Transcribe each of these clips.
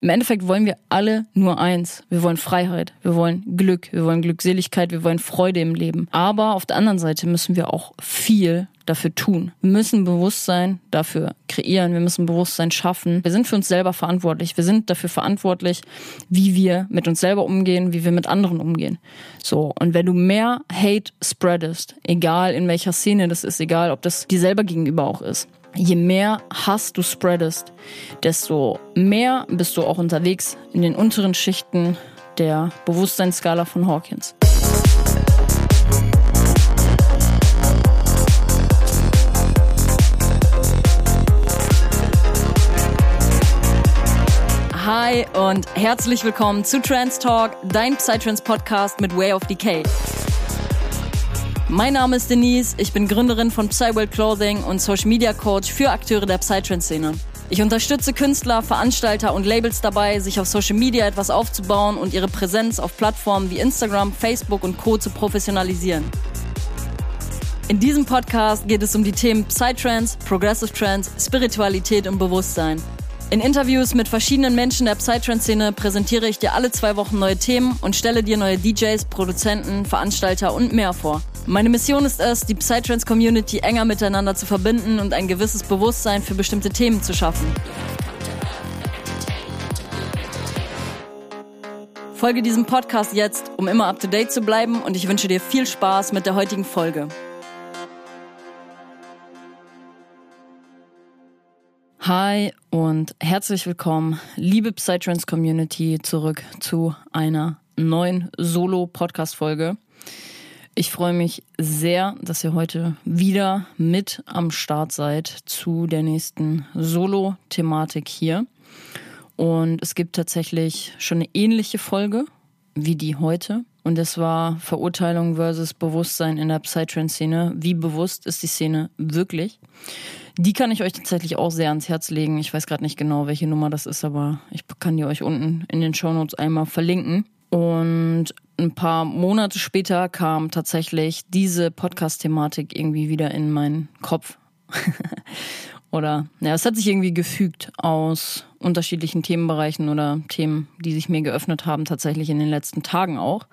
Im Endeffekt wollen wir alle nur eins. Wir wollen Freiheit, wir wollen Glück, wir wollen Glückseligkeit, wir wollen Freude im Leben. Aber auf der anderen Seite müssen wir auch viel dafür tun. Wir müssen Bewusstsein dafür kreieren, wir müssen Bewusstsein schaffen. Wir sind für uns selber verantwortlich. Wir sind dafür verantwortlich, wie wir mit uns selber umgehen, wie wir mit anderen umgehen. So, und wenn du mehr Hate spreadest, egal in welcher Szene das ist, egal ob das dir selber gegenüber auch ist, je mehr Hass du spreadest, desto mehr bist du auch unterwegs in den unteren Schichten der Bewusstseinsskala von Hawkins. Hi und herzlich willkommen zu Trans Talk, dein Psytrance Podcast mit Way of Decay. Mein Name ist Denise, ich bin Gründerin von Psyworld Clothing und Social Media Coach für Akteure der Psytrance-Szene. Ich unterstütze Künstler, Veranstalter und Labels dabei, sich auf Social Media etwas aufzubauen und ihre Präsenz auf Plattformen wie Instagram, Facebook und Co. zu professionalisieren. In diesem Podcast geht es um die Themen Psytrance, Progressive Trance, Spiritualität und Bewusstsein. In Interviews mit verschiedenen Menschen der Psytrance-Szene präsentiere ich dir alle zwei Wochen neue Themen und stelle dir neue DJs, Produzenten, Veranstalter und mehr vor. Meine Mission ist es, die Psytrance-Community enger miteinander zu verbinden und ein gewisses Bewusstsein für bestimmte Themen zu schaffen. Folge diesem Podcast jetzt, um immer up to date zu bleiben und ich wünsche dir viel Spaß mit der heutigen Folge. Hi und herzlich willkommen, liebe Psytrance Community, zurück zu einer neuen Solo-Podcast-Folge. Ich freue mich sehr, dass ihr heute wieder mit am Start seid zu der nächsten Solo-Thematik hier. Und es gibt tatsächlich schon eine ähnliche Folge wie die heute. Und es war Verurteilung versus Bewusstsein in der Psytrance-Szene. Wie bewusst ist die Szene wirklich? Die kann ich euch tatsächlich auch sehr ans Herz legen. Ich weiß gerade nicht genau, welche Nummer das ist, aber ich kann die euch unten in den Shownotes einmal verlinken. Und ein paar Monate später kam tatsächlich diese Podcast-Thematik irgendwie wieder in meinen Kopf. oder, ja, es hat sich irgendwie gefügt aus unterschiedlichen Themenbereichen oder Themen, die sich mir geöffnet haben, tatsächlich in den letzten Tagen auch.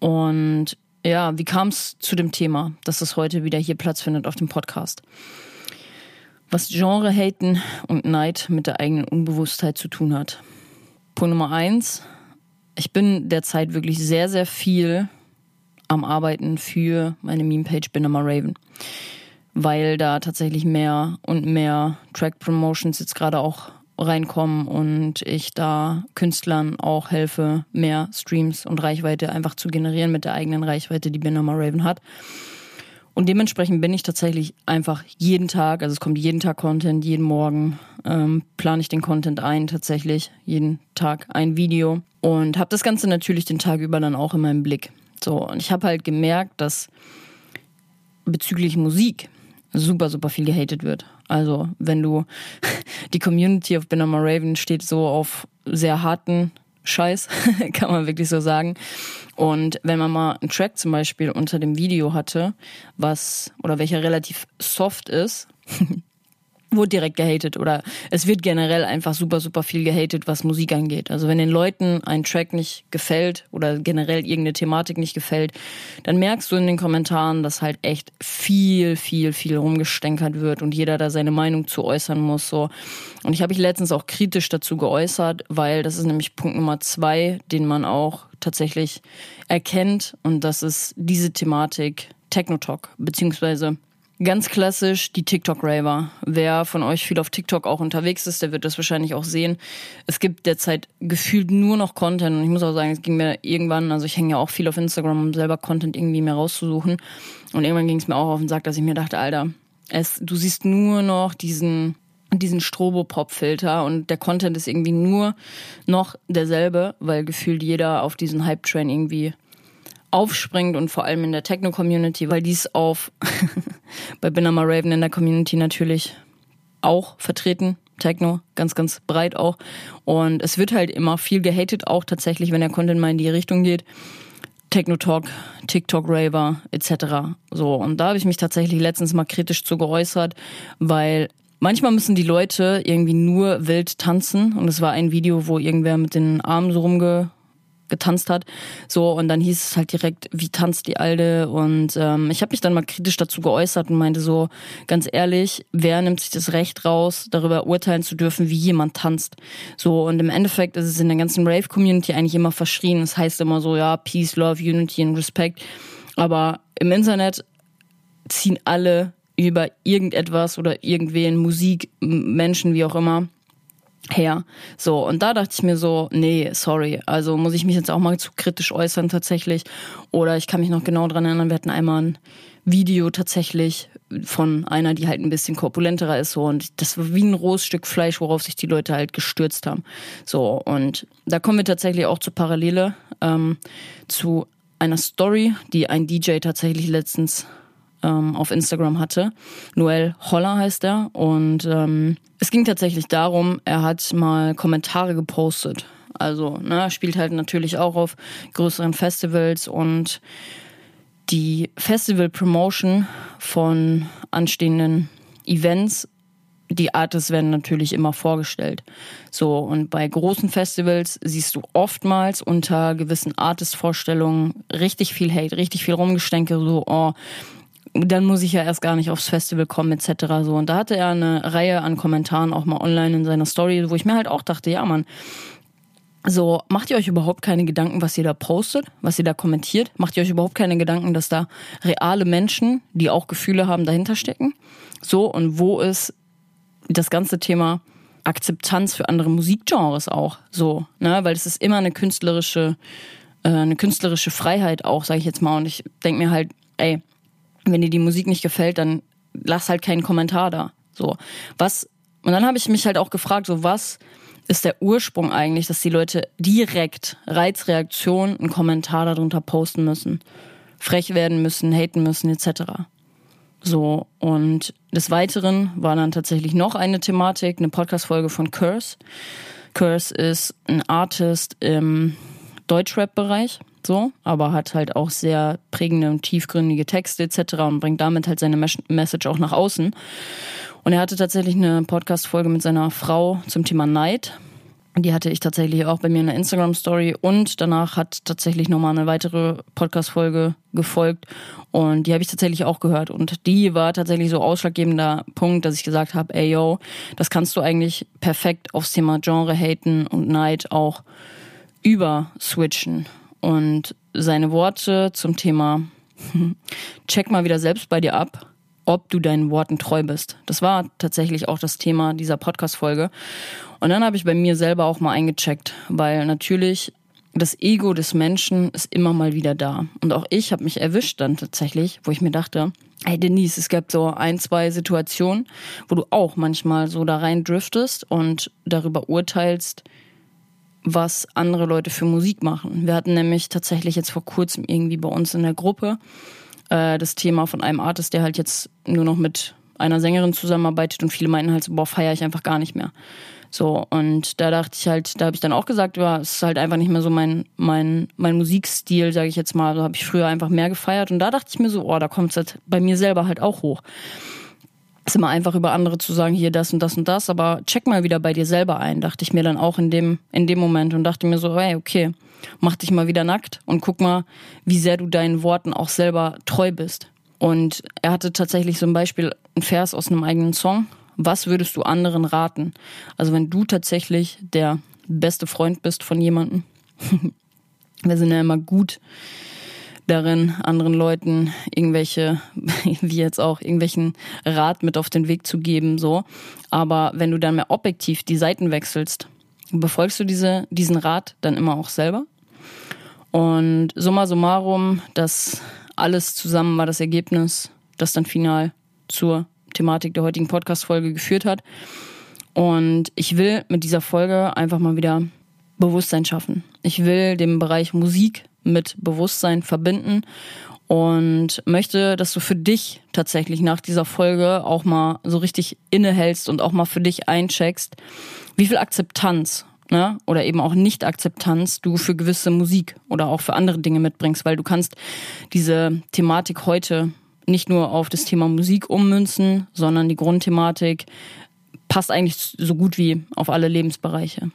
Und ja, wie kam es zu dem Thema, dass es heute wieder hier Platz findet auf dem Podcast? Was Genre-Haten und Neid mit der eigenen Unbewusstheit zu tun hat. Punkt Nummer eins, ich bin derzeit wirklich sehr, sehr viel am Arbeiten für meine Meme-Page Binama Raven. Weil da tatsächlich mehr und mehr Track-Promotions jetzt gerade auch reinkommen und ich da Künstlern auch helfe, mehr Streams und Reichweite einfach zu generieren mit der eigenen Reichweite, die Binama Raven hat. Und dementsprechend bin ich tatsächlich einfach jeden Tag, also es kommt jeden Tag Content, jeden Morgen ähm, plane ich den Content ein, tatsächlich jeden Tag ein Video und habe das Ganze natürlich den Tag über dann auch in meinem Blick. So, und ich habe halt gemerkt, dass bezüglich Musik super, super viel gehatet wird. Also, wenn du, die Community of Benama Raven steht so auf sehr harten Scheiß, kann man wirklich so sagen. Und wenn man mal einen Track zum Beispiel unter dem Video hatte, was, oder welcher relativ soft ist, wurde direkt gehatet oder es wird generell einfach super, super viel gehatet, was Musik angeht. Also wenn den Leuten ein Track nicht gefällt oder generell irgendeine Thematik nicht gefällt, dann merkst du in den Kommentaren, dass halt echt viel, viel, viel rumgestänkert wird und jeder da seine Meinung zu äußern muss. So. Und ich habe mich letztens auch kritisch dazu geäußert, weil das ist nämlich Punkt Nummer zwei, den man auch tatsächlich erkennt und das ist diese Thematik Technotalk, beziehungsweise Ganz klassisch die TikTok-Raver. Wer von euch viel auf TikTok auch unterwegs ist, der wird das wahrscheinlich auch sehen. Es gibt derzeit gefühlt nur noch Content und ich muss auch sagen, es ging mir irgendwann, also ich hänge ja auch viel auf Instagram, um selber Content irgendwie mehr rauszusuchen. Und irgendwann ging es mir auch auf den Sack, dass ich mir dachte, Alter, es, du siehst nur noch diesen diesen Strobopop-Filter und der Content ist irgendwie nur noch derselbe, weil gefühlt jeder auf diesen Hype-Train irgendwie aufspringt und vor allem in der Techno-Community, weil dies auf bei Binama Raven in der Community natürlich auch vertreten. Techno, ganz, ganz breit auch. Und es wird halt immer viel gehatet, auch tatsächlich, wenn der Content mal in die Richtung geht. Techno-Talk, TikTok-Raver etc. So, und da habe ich mich tatsächlich letztens mal kritisch zu geäußert, weil manchmal müssen die Leute irgendwie nur wild tanzen und es war ein Video, wo irgendwer mit den Armen so rumge getanzt hat. So, und dann hieß es halt direkt, wie tanzt die Alte? Und ähm, ich habe mich dann mal kritisch dazu geäußert und meinte so, ganz ehrlich, wer nimmt sich das Recht raus, darüber urteilen zu dürfen, wie jemand tanzt? So, und im Endeffekt ist es in der ganzen Rave-Community eigentlich immer verschrien. Es das heißt immer so, ja, Peace, Love, Unity und Respect. Aber im Internet ziehen alle über irgendetwas oder irgendwen, Musik, Menschen, wie auch immer, her. So, und da dachte ich mir so, nee, sorry, also muss ich mich jetzt auch mal zu kritisch äußern tatsächlich. Oder ich kann mich noch genau dran erinnern, wir hatten einmal ein Video tatsächlich von einer, die halt ein bisschen korpulenterer ist, so, und das war wie ein rohes Stück Fleisch, worauf sich die Leute halt gestürzt haben. So, und da kommen wir tatsächlich auch zur Parallele ähm, zu einer Story, die ein DJ tatsächlich letztens ähm, auf Instagram hatte. Noel Holler heißt er. Und ähm, es ging tatsächlich darum, er hat mal Kommentare gepostet. Also, ne, spielt halt natürlich auch auf größeren Festivals und die Festival Promotion von anstehenden Events die Artists werden natürlich immer vorgestellt. So, und bei großen Festivals siehst du oftmals unter gewissen Artist-Vorstellungen richtig viel Hate, richtig viel Rumgestänke, so, oh, dann muss ich ja erst gar nicht aufs Festival kommen etc. so und da hatte er eine Reihe an Kommentaren auch mal online in seiner Story, wo ich mir halt auch dachte, ja man, so macht ihr euch überhaupt keine Gedanken, was ihr da postet, was ihr da kommentiert? Macht ihr euch überhaupt keine Gedanken, dass da reale Menschen, die auch Gefühle haben, dahinter stecken? So und wo ist das ganze Thema Akzeptanz für andere Musikgenres auch so, ne, weil es ist immer eine künstlerische äh, eine künstlerische Freiheit auch, sage ich jetzt mal und ich denke mir halt, ey, wenn dir die Musik nicht gefällt, dann lass halt keinen Kommentar da. So, was und dann habe ich mich halt auch gefragt, so was ist der Ursprung eigentlich, dass die Leute direkt Reizreaktion einen Kommentar darunter posten müssen, frech werden müssen, haten müssen etc. So und des Weiteren war dann tatsächlich noch eine Thematik, eine Podcast-Folge von Curse. Curse ist ein Artist im Deutschrap-Bereich so, aber hat halt auch sehr prägende und tiefgründige Texte etc. und bringt damit halt seine Message auch nach außen. Und er hatte tatsächlich eine Podcast-Folge mit seiner Frau zum Thema Neid. Die hatte ich tatsächlich auch bei mir in der Instagram-Story und danach hat tatsächlich nochmal eine weitere Podcast-Folge gefolgt und die habe ich tatsächlich auch gehört und die war tatsächlich so ausschlaggebender Punkt, dass ich gesagt habe, ey yo, das kannst du eigentlich perfekt aufs Thema Genre haten und Neid auch über switchen und seine Worte zum Thema check mal wieder selbst bei dir ab, ob du deinen Worten treu bist. Das war tatsächlich auch das Thema dieser Podcast-Folge. Und dann habe ich bei mir selber auch mal eingecheckt, weil natürlich das Ego des Menschen ist immer mal wieder da. Und auch ich habe mich erwischt dann tatsächlich, wo ich mir dachte, hey Denise, es gab so ein, zwei Situationen, wo du auch manchmal so da rein driftest und darüber urteilst, was andere Leute für Musik machen. Wir hatten nämlich tatsächlich jetzt vor kurzem irgendwie bei uns in der Gruppe äh, das Thema von einem Artist, der halt jetzt nur noch mit einer Sängerin zusammenarbeitet und viele meinten halt so, boah, feiere ich einfach gar nicht mehr. So, und da dachte ich halt, da habe ich dann auch gesagt, ja, es ist halt einfach nicht mehr so mein, mein, mein Musikstil, sage ich jetzt mal. Da habe ich früher einfach mehr gefeiert. Und da dachte ich mir so, oh, da kommt es halt bei mir selber halt auch hoch ist immer einfach über andere zu sagen, hier das und das und das, aber check mal wieder bei dir selber ein, dachte ich mir dann auch in dem, in dem Moment und dachte mir so, hey, okay, mach dich mal wieder nackt und guck mal, wie sehr du deinen Worten auch selber treu bist. Und er hatte tatsächlich so ein Beispiel, ein Vers aus einem eigenen Song. Was würdest du anderen raten? Also wenn du tatsächlich der beste Freund bist von jemandem, wir sind ja immer gut darin, anderen Leuten irgendwelche, wie jetzt auch, irgendwelchen Rat mit auf den Weg zu geben, so. Aber wenn du dann mehr objektiv die Seiten wechselst, befolgst du diese, diesen Rat dann immer auch selber? Und summa summarum, das alles zusammen war das Ergebnis, das dann final zur Thematik der heutigen Podcast-Folge geführt hat. Und ich will mit dieser Folge einfach mal wieder Bewusstsein schaffen. Ich will den Bereich Musik mit Bewusstsein verbinden und möchte, dass du für dich tatsächlich nach dieser Folge auch mal so richtig innehältst und auch mal für dich eincheckst, wie viel Akzeptanz ne, oder eben auch Nicht-Akzeptanz du für gewisse Musik oder auch für andere Dinge mitbringst, weil du kannst diese Thematik heute nicht nur auf das Thema Musik ummünzen, sondern die Grundthematik passt eigentlich so gut wie auf alle Lebensbereiche.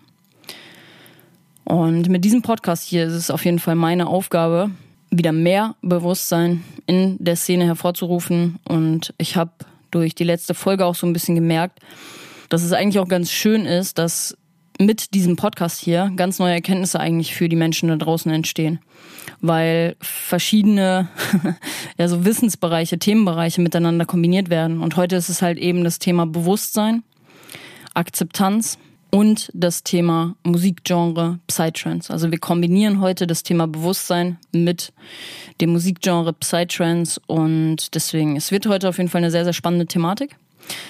Und mit diesem Podcast hier ist es auf jeden Fall meine Aufgabe, wieder mehr Bewusstsein in der Szene hervorzurufen. Und ich habe durch die letzte Folge auch so ein bisschen gemerkt, dass es eigentlich auch ganz schön ist, dass mit diesem Podcast hier ganz neue Erkenntnisse eigentlich für die Menschen da draußen entstehen. Weil verschiedene ja, so Wissensbereiche, Themenbereiche miteinander kombiniert werden. Und heute ist es halt eben das Thema Bewusstsein, Akzeptanz und das Thema Musikgenre Psytrance. Also wir kombinieren heute das Thema Bewusstsein mit dem Musikgenre Psytrance und deswegen, es wird heute auf jeden Fall eine sehr, sehr spannende Thematik.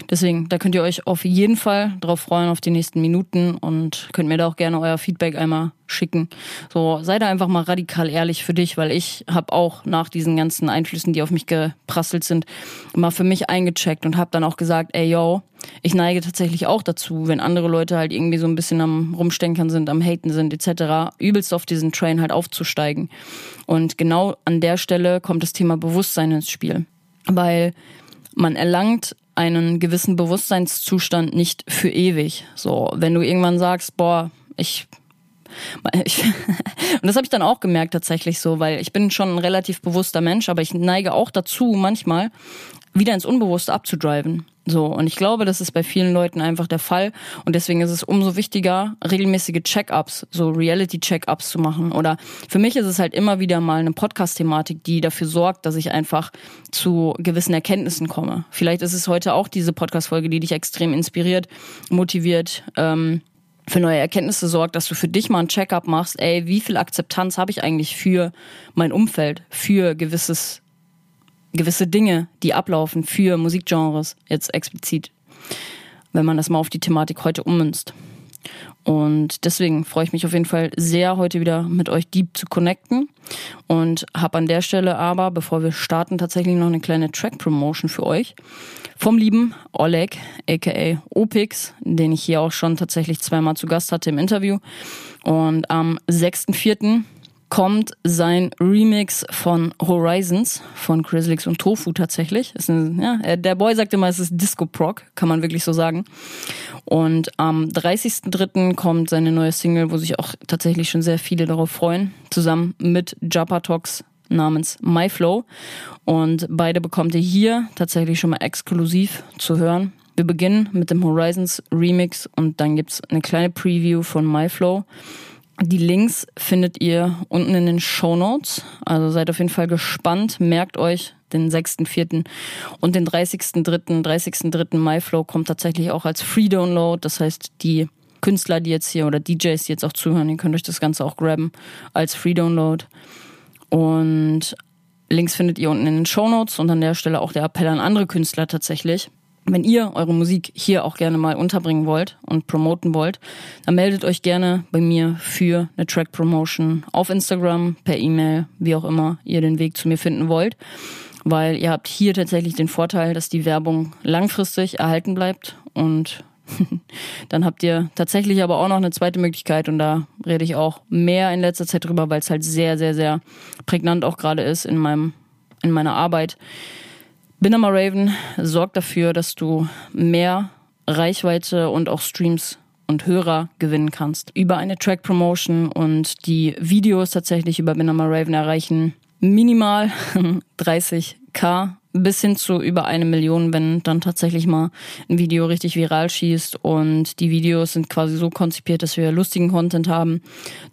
Deswegen, da könnt ihr euch auf jeden Fall drauf freuen auf die nächsten Minuten und könnt mir da auch gerne euer Feedback einmal schicken. So, sei da einfach mal radikal ehrlich für dich, weil ich habe auch nach diesen ganzen Einflüssen, die auf mich geprasselt sind, mal für mich eingecheckt und habe dann auch gesagt, ey yo, ich neige tatsächlich auch dazu, wenn andere Leute halt irgendwie so ein bisschen am Rumstenkern sind, am Haten sind etc., übelst auf diesen Train halt aufzusteigen. Und genau an der Stelle kommt das Thema Bewusstsein ins Spiel. Weil man erlangt einen gewissen Bewusstseinszustand nicht für ewig. So, wenn du irgendwann sagst, boah, ich ich, und das habe ich dann auch gemerkt tatsächlich so, weil ich bin schon ein relativ bewusster Mensch, aber ich neige auch dazu, manchmal wieder ins Unbewusste abzudriven. So, und ich glaube, das ist bei vielen Leuten einfach der Fall. Und deswegen ist es umso wichtiger, regelmäßige Check-ups, so Reality-Check-ups zu machen. Oder für mich ist es halt immer wieder mal eine Podcast-Thematik, die dafür sorgt, dass ich einfach zu gewissen Erkenntnissen komme. Vielleicht ist es heute auch diese Podcast-Folge, die dich extrem inspiriert, motiviert, ähm, für neue Erkenntnisse sorgt, dass du für dich mal ein Check-up machst, ey, wie viel Akzeptanz habe ich eigentlich für mein Umfeld, für gewisses gewisse Dinge, die ablaufen für Musikgenres, jetzt explizit, wenn man das mal auf die Thematik heute ummünzt. Und deswegen freue ich mich auf jeden Fall sehr, heute wieder mit euch deep zu connecten. Und habe an der Stelle aber, bevor wir starten, tatsächlich noch eine kleine Track-Promotion für euch. Vom lieben Oleg, aka Opix, den ich hier auch schon tatsächlich zweimal zu Gast hatte im Interview. Und am 6.4 kommt sein Remix von Horizons von Chrislix und Tofu tatsächlich. Ist ein, ja, der Boy sagt immer, es ist Disco Proc, kann man wirklich so sagen. Und am 30.03. kommt seine neue Single, wo sich auch tatsächlich schon sehr viele darauf freuen, zusammen mit Japatox namens My Flow. Und beide bekommt ihr hier tatsächlich schon mal exklusiv zu hören. Wir beginnen mit dem Horizons Remix und dann gibt's eine kleine Preview von My Flow. Die Links findet ihr unten in den Show Notes. Also seid auf jeden Fall gespannt. Merkt euch den 6.4. und den 30.3. 30.3. MyFlow kommt tatsächlich auch als Free Download. Das heißt, die Künstler, die jetzt hier oder DJs, die jetzt auch zuhören, ihr könnt euch das Ganze auch grabben als Free Download. Und Links findet ihr unten in den Show Notes und an der Stelle auch der Appell an andere Künstler tatsächlich. Wenn ihr eure Musik hier auch gerne mal unterbringen wollt und promoten wollt, dann meldet euch gerne bei mir für eine Track Promotion auf Instagram, per E-Mail, wie auch immer ihr den Weg zu mir finden wollt. Weil ihr habt hier tatsächlich den Vorteil, dass die Werbung langfristig erhalten bleibt und dann habt ihr tatsächlich aber auch noch eine zweite Möglichkeit und da rede ich auch mehr in letzter Zeit drüber, weil es halt sehr, sehr, sehr prägnant auch gerade ist in meinem, in meiner Arbeit Binama Raven. Sorgt dafür, dass du mehr Reichweite und auch Streams und Hörer gewinnen kannst. Über eine Track Promotion und die Videos tatsächlich über Binama Raven erreichen. Minimal 30k bis hin zu über eine Million, wenn dann tatsächlich mal ein Video richtig viral schießt. Und die Videos sind quasi so konzipiert, dass wir lustigen Content haben,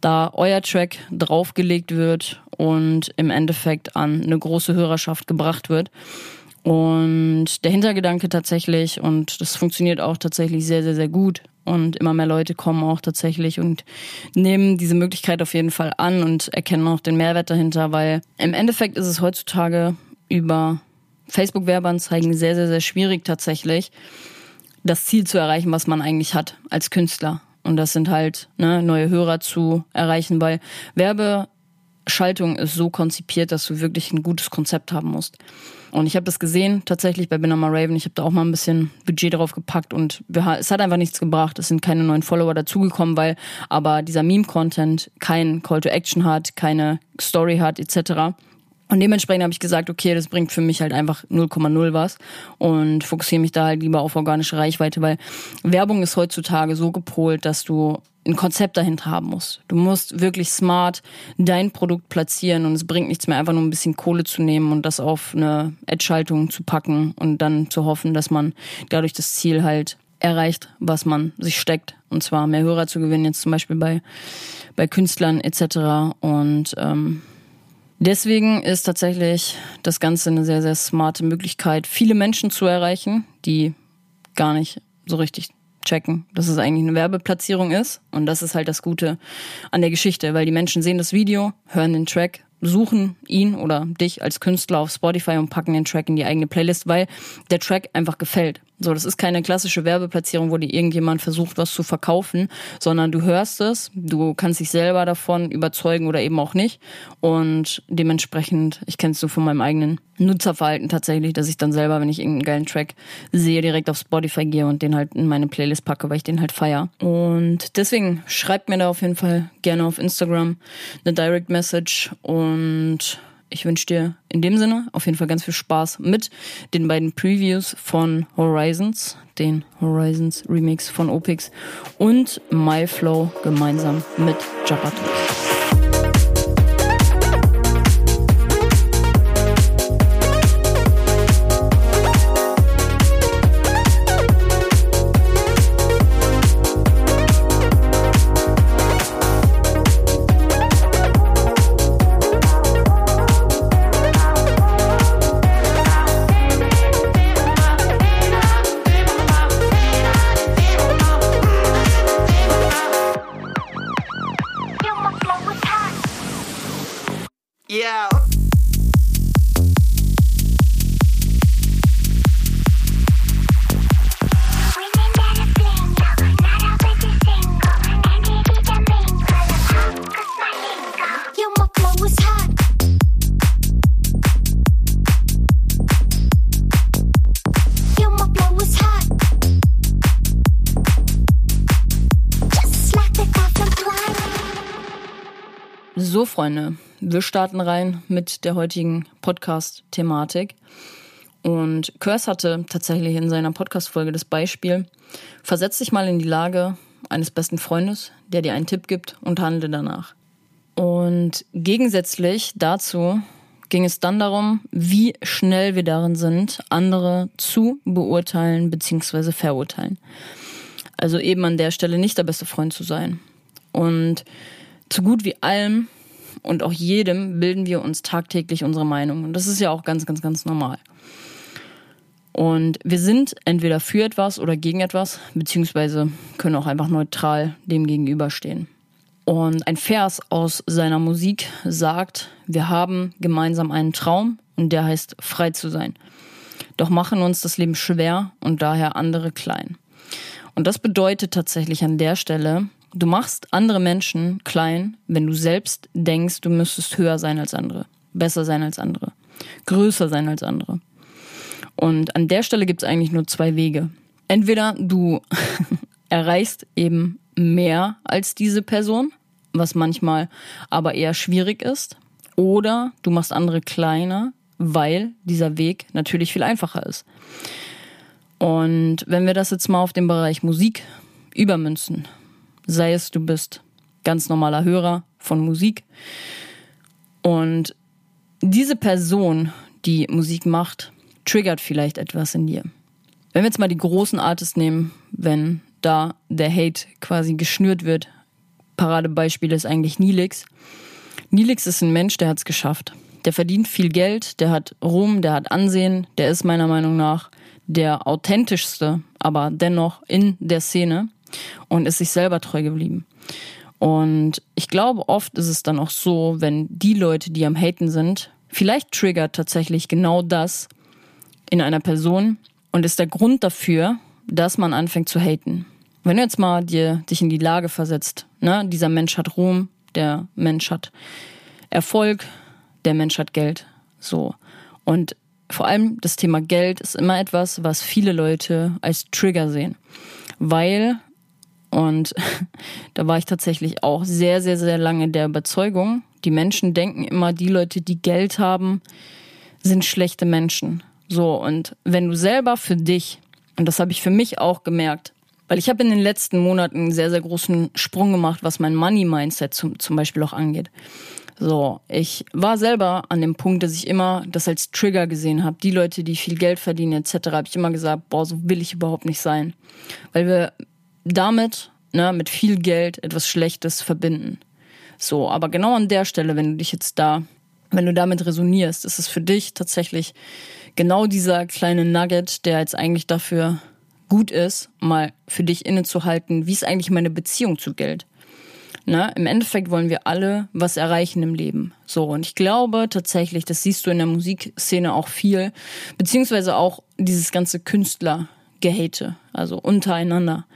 da euer Track draufgelegt wird und im Endeffekt an eine große Hörerschaft gebracht wird. Und der Hintergedanke tatsächlich, und das funktioniert auch tatsächlich sehr, sehr, sehr gut. Und immer mehr Leute kommen auch tatsächlich und nehmen diese Möglichkeit auf jeden Fall an und erkennen auch den Mehrwert dahinter, weil im Endeffekt ist es heutzutage über Facebook-Werbeanzeigen sehr, sehr, sehr schwierig tatsächlich, das Ziel zu erreichen, was man eigentlich hat als Künstler. Und das sind halt ne, neue Hörer zu erreichen, weil Werbeschaltung ist so konzipiert, dass du wirklich ein gutes Konzept haben musst. Und ich habe das gesehen, tatsächlich bei Binama Raven. Ich habe da auch mal ein bisschen Budget drauf gepackt und es hat einfach nichts gebracht. Es sind keine neuen Follower dazugekommen, weil aber dieser Meme-Content kein Call to Action hat, keine Story hat, etc. Und dementsprechend habe ich gesagt, okay, das bringt für mich halt einfach 0,0 was und fokussiere mich da halt lieber auf organische Reichweite, weil Werbung ist heutzutage so gepolt, dass du ein Konzept dahinter haben musst. Du musst wirklich smart dein Produkt platzieren und es bringt nichts mehr, einfach nur ein bisschen Kohle zu nehmen und das auf eine Ad-Schaltung zu packen und dann zu hoffen, dass man dadurch das Ziel halt erreicht, was man sich steckt. Und zwar mehr Hörer zu gewinnen, jetzt zum Beispiel bei, bei Künstlern etc. Und ähm, deswegen ist tatsächlich das Ganze eine sehr, sehr smarte Möglichkeit, viele Menschen zu erreichen, die gar nicht so richtig checken, dass es eigentlich eine Werbeplatzierung ist. Und das ist halt das Gute an der Geschichte, weil die Menschen sehen das Video, hören den Track, suchen ihn oder dich als Künstler auf Spotify und packen den Track in die eigene Playlist, weil der Track einfach gefällt. So, das ist keine klassische Werbeplatzierung, wo dir irgendjemand versucht, was zu verkaufen, sondern du hörst es, du kannst dich selber davon überzeugen oder eben auch nicht. Und dementsprechend, ich kenne es so von meinem eigenen Nutzerverhalten tatsächlich, dass ich dann selber, wenn ich irgendeinen geilen Track sehe, direkt auf Spotify gehe und den halt in meine Playlist packe, weil ich den halt feier. Und deswegen schreibt mir da auf jeden Fall gerne auf Instagram eine Direct Message und ich wünsche dir in dem Sinne auf jeden Fall ganz viel Spaß mit den beiden Previews von Horizons, den Horizons Remix von Opix und MyFlow gemeinsam mit Japatos. Wir starten rein mit der heutigen Podcast-Thematik. Und Kurs hatte tatsächlich in seiner Podcast-Folge das Beispiel, versetz dich mal in die Lage eines besten Freundes, der dir einen Tipp gibt und handle danach. Und gegensätzlich dazu ging es dann darum, wie schnell wir darin sind, andere zu beurteilen bzw. verurteilen. Also eben an der Stelle nicht der beste Freund zu sein. Und zu gut wie allem und auch jedem bilden wir uns tagtäglich unsere Meinung. Und das ist ja auch ganz, ganz, ganz normal. Und wir sind entweder für etwas oder gegen etwas, beziehungsweise können auch einfach neutral dem gegenüberstehen. Und ein Vers aus seiner Musik sagt, wir haben gemeinsam einen Traum und der heißt frei zu sein. Doch machen uns das Leben schwer und daher andere klein. Und das bedeutet tatsächlich an der Stelle, Du machst andere Menschen klein, wenn du selbst denkst, du müsstest höher sein als andere, besser sein als andere, größer sein als andere. Und an der Stelle gibt es eigentlich nur zwei Wege. Entweder du erreichst eben mehr als diese Person, was manchmal aber eher schwierig ist, oder du machst andere kleiner, weil dieser Weg natürlich viel einfacher ist. Und wenn wir das jetzt mal auf den Bereich Musik übermünzen, sei es du bist ganz normaler Hörer von Musik und diese Person, die Musik macht, triggert vielleicht etwas in dir. Wenn wir jetzt mal die großen Artists nehmen, wenn da der Hate quasi geschnürt wird, Paradebeispiel ist eigentlich Nilix. Nilix ist ein Mensch, der hat es geschafft. Der verdient viel Geld, der hat Ruhm, der hat Ansehen, der ist meiner Meinung nach der authentischste, aber dennoch in der Szene und ist sich selber treu geblieben. Und ich glaube, oft ist es dann auch so, wenn die Leute, die am Haten sind, vielleicht triggert tatsächlich genau das in einer Person und ist der Grund dafür, dass man anfängt zu haten. Wenn du jetzt mal dir, dich in die Lage versetzt, ne, dieser Mensch hat Ruhm, der Mensch hat Erfolg, der Mensch hat Geld, so. Und vor allem das Thema Geld ist immer etwas, was viele Leute als Trigger sehen, weil und da war ich tatsächlich auch sehr, sehr, sehr lange der Überzeugung, Die Menschen denken immer, die Leute, die Geld haben, sind schlechte Menschen. So, und wenn du selber für dich, und das habe ich für mich auch gemerkt, weil ich habe in den letzten Monaten einen sehr, sehr großen Sprung gemacht, was mein Money-Mindset zum, zum Beispiel auch angeht. So, ich war selber an dem Punkt, dass ich immer das als Trigger gesehen habe. Die Leute, die viel Geld verdienen etc., habe ich immer gesagt, boah, so will ich überhaupt nicht sein. Weil wir damit, ne, mit viel Geld etwas Schlechtes verbinden. So, aber genau an der Stelle, wenn du dich jetzt da, wenn du damit resonierst, ist es für dich tatsächlich genau dieser kleine Nugget, der jetzt eigentlich dafür gut ist, mal für dich innezuhalten, wie ist eigentlich meine Beziehung zu Geld? Ne? Im Endeffekt wollen wir alle was erreichen im Leben. So, und ich glaube tatsächlich, das siehst du in der Musikszene auch viel, beziehungsweise auch dieses ganze Künstlergehate, also untereinander.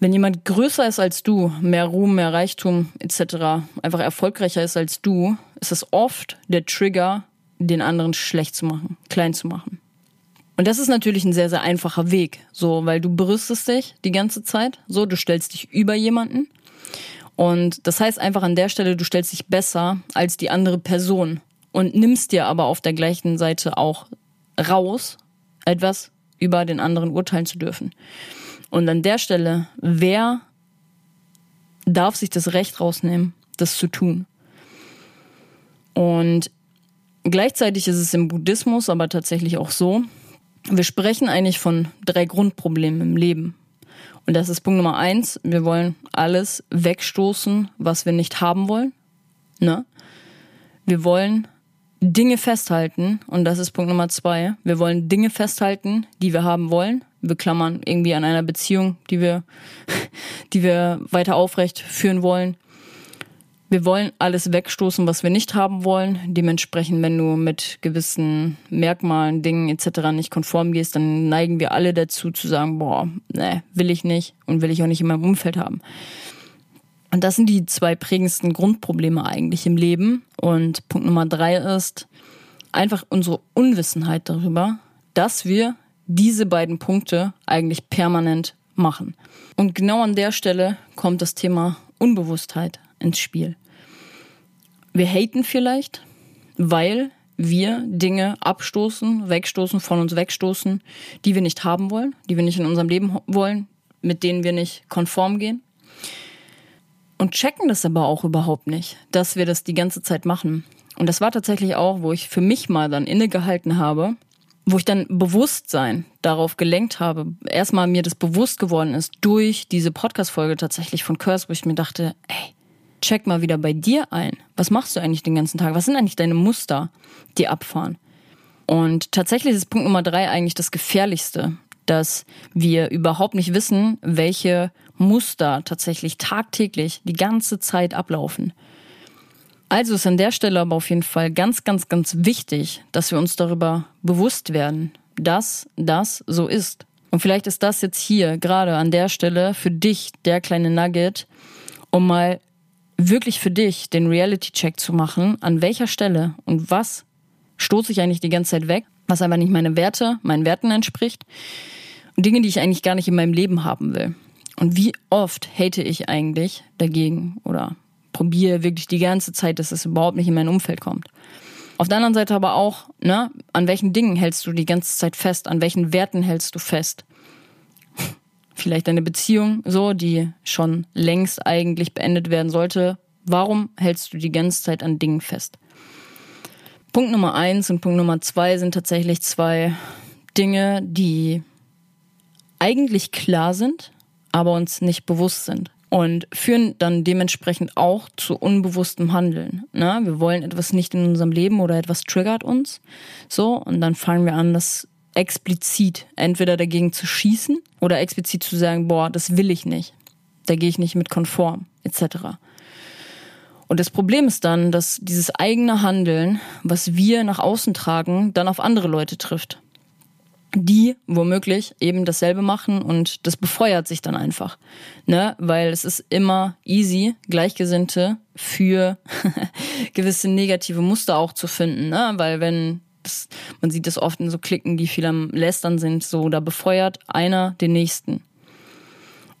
Wenn jemand größer ist als du, mehr Ruhm, mehr Reichtum etc., einfach erfolgreicher ist als du, ist es oft der Trigger, den anderen schlecht zu machen, klein zu machen. Und das ist natürlich ein sehr, sehr einfacher Weg, so, weil du berüstest dich die ganze Zeit, so, du stellst dich über jemanden und das heißt einfach an der Stelle, du stellst dich besser als die andere Person und nimmst dir aber auf der gleichen Seite auch raus, etwas über den anderen urteilen zu dürfen. Und an der Stelle, wer darf sich das Recht rausnehmen, das zu tun? Und gleichzeitig ist es im Buddhismus aber tatsächlich auch so, wir sprechen eigentlich von drei Grundproblemen im Leben. Und das ist Punkt Nummer eins. Wir wollen alles wegstoßen, was wir nicht haben wollen. Ne? Wir wollen Dinge festhalten. Und das ist Punkt Nummer zwei. Wir wollen Dinge festhalten, die wir haben wollen. Wir klammern irgendwie an einer Beziehung, die wir, die wir weiter aufrecht führen wollen. Wir wollen alles wegstoßen, was wir nicht haben wollen. Dementsprechend, wenn du mit gewissen Merkmalen, Dingen etc. nicht konform gehst, dann neigen wir alle dazu zu sagen, boah, ne, will ich nicht und will ich auch nicht in meinem Umfeld haben. Und das sind die zwei prägendsten Grundprobleme eigentlich im Leben. Und Punkt Nummer drei ist einfach unsere Unwissenheit darüber, dass wir diese beiden Punkte eigentlich permanent machen. Und genau an der Stelle kommt das Thema Unbewusstheit ins Spiel. Wir haten vielleicht, weil wir Dinge abstoßen, wegstoßen, von uns wegstoßen, die wir nicht haben wollen, die wir nicht in unserem Leben wollen, mit denen wir nicht konform gehen. Und checken das aber auch überhaupt nicht, dass wir das die ganze Zeit machen. Und das war tatsächlich auch, wo ich für mich mal dann innegehalten habe, wo ich dann Bewusstsein darauf gelenkt habe, erstmal mir das bewusst geworden ist durch diese Podcast-Folge tatsächlich von Curse, wo ich mir dachte, ey, check mal wieder bei dir ein. Was machst du eigentlich den ganzen Tag? Was sind eigentlich deine Muster, die abfahren? Und tatsächlich ist Punkt Nummer drei eigentlich das Gefährlichste, dass wir überhaupt nicht wissen, welche Muster tatsächlich tagtäglich die ganze Zeit ablaufen. Also ist an der Stelle aber auf jeden Fall ganz, ganz, ganz wichtig, dass wir uns darüber bewusst werden, dass das so ist. Und vielleicht ist das jetzt hier gerade an der Stelle für dich der kleine Nugget, um mal wirklich für dich den Reality-Check zu machen, an welcher Stelle und was stoße ich eigentlich die ganze Zeit weg, was einfach nicht meine Werte, meinen Werten entspricht und Dinge, die ich eigentlich gar nicht in meinem Leben haben will. Und wie oft hate ich eigentlich dagegen oder probiere wirklich die ganze Zeit, dass es überhaupt nicht in mein Umfeld kommt. Auf der anderen Seite aber auch, ne, an welchen Dingen hältst du die ganze Zeit fest, an welchen Werten hältst du fest? vielleicht eine Beziehung, so, die schon längst eigentlich beendet werden sollte. Warum hältst du die ganze Zeit an Dingen fest? Punkt Nummer eins und Punkt Nummer zwei sind tatsächlich zwei Dinge, die eigentlich klar sind, aber uns nicht bewusst sind und führen dann dementsprechend auch zu unbewusstem Handeln. Ne? Wir wollen etwas nicht in unserem Leben oder etwas triggert uns, so und dann fangen wir an, das explizit entweder dagegen zu schießen oder explizit zu sagen, boah, das will ich nicht, da gehe ich nicht mit konform, etc. Und das Problem ist dann, dass dieses eigene Handeln, was wir nach außen tragen, dann auf andere Leute trifft. Die womöglich eben dasselbe machen und das befeuert sich dann einfach. Ne? Weil es ist immer easy, Gleichgesinnte für gewisse negative Muster auch zu finden. Ne? Weil wenn das, man sieht das oft in so Klicken, die viel am Lästern sind, so, da befeuert einer den nächsten.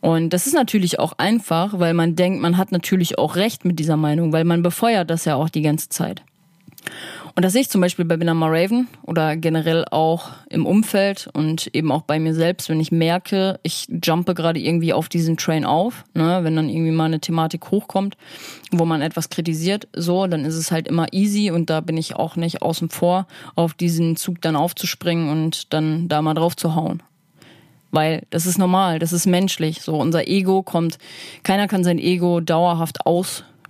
Und das ist natürlich auch einfach, weil man denkt, man hat natürlich auch recht mit dieser Meinung, weil man befeuert das ja auch die ganze Zeit. Und das sehe ich zum Beispiel bei Binama Raven oder generell auch im Umfeld und eben auch bei mir selbst, wenn ich merke, ich jumpe gerade irgendwie auf diesen Train auf, ne, wenn dann irgendwie mal eine Thematik hochkommt, wo man etwas kritisiert, so, dann ist es halt immer easy und da bin ich auch nicht außen vor, auf diesen Zug dann aufzuspringen und dann da mal drauf zu hauen. Weil das ist normal, das ist menschlich. So, unser Ego kommt, keiner kann sein Ego dauerhaft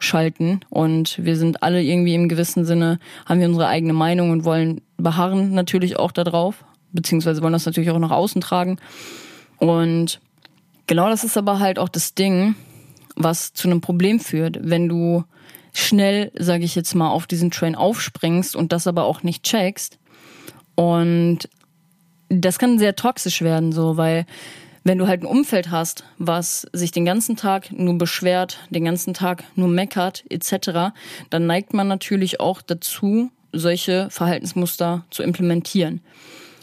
ausschalten und wir sind alle irgendwie im gewissen Sinne, haben wir unsere eigene Meinung und wollen beharren natürlich auch darauf, beziehungsweise wollen das natürlich auch nach außen tragen. Und genau das ist aber halt auch das Ding, was zu einem Problem führt, wenn du schnell, sage ich jetzt mal, auf diesen Train aufspringst und das aber auch nicht checkst. Und das kann sehr toxisch werden, so, weil wenn du halt ein Umfeld hast, was sich den ganzen Tag nur beschwert, den ganzen Tag nur meckert, etc., dann neigt man natürlich auch dazu, solche Verhaltensmuster zu implementieren.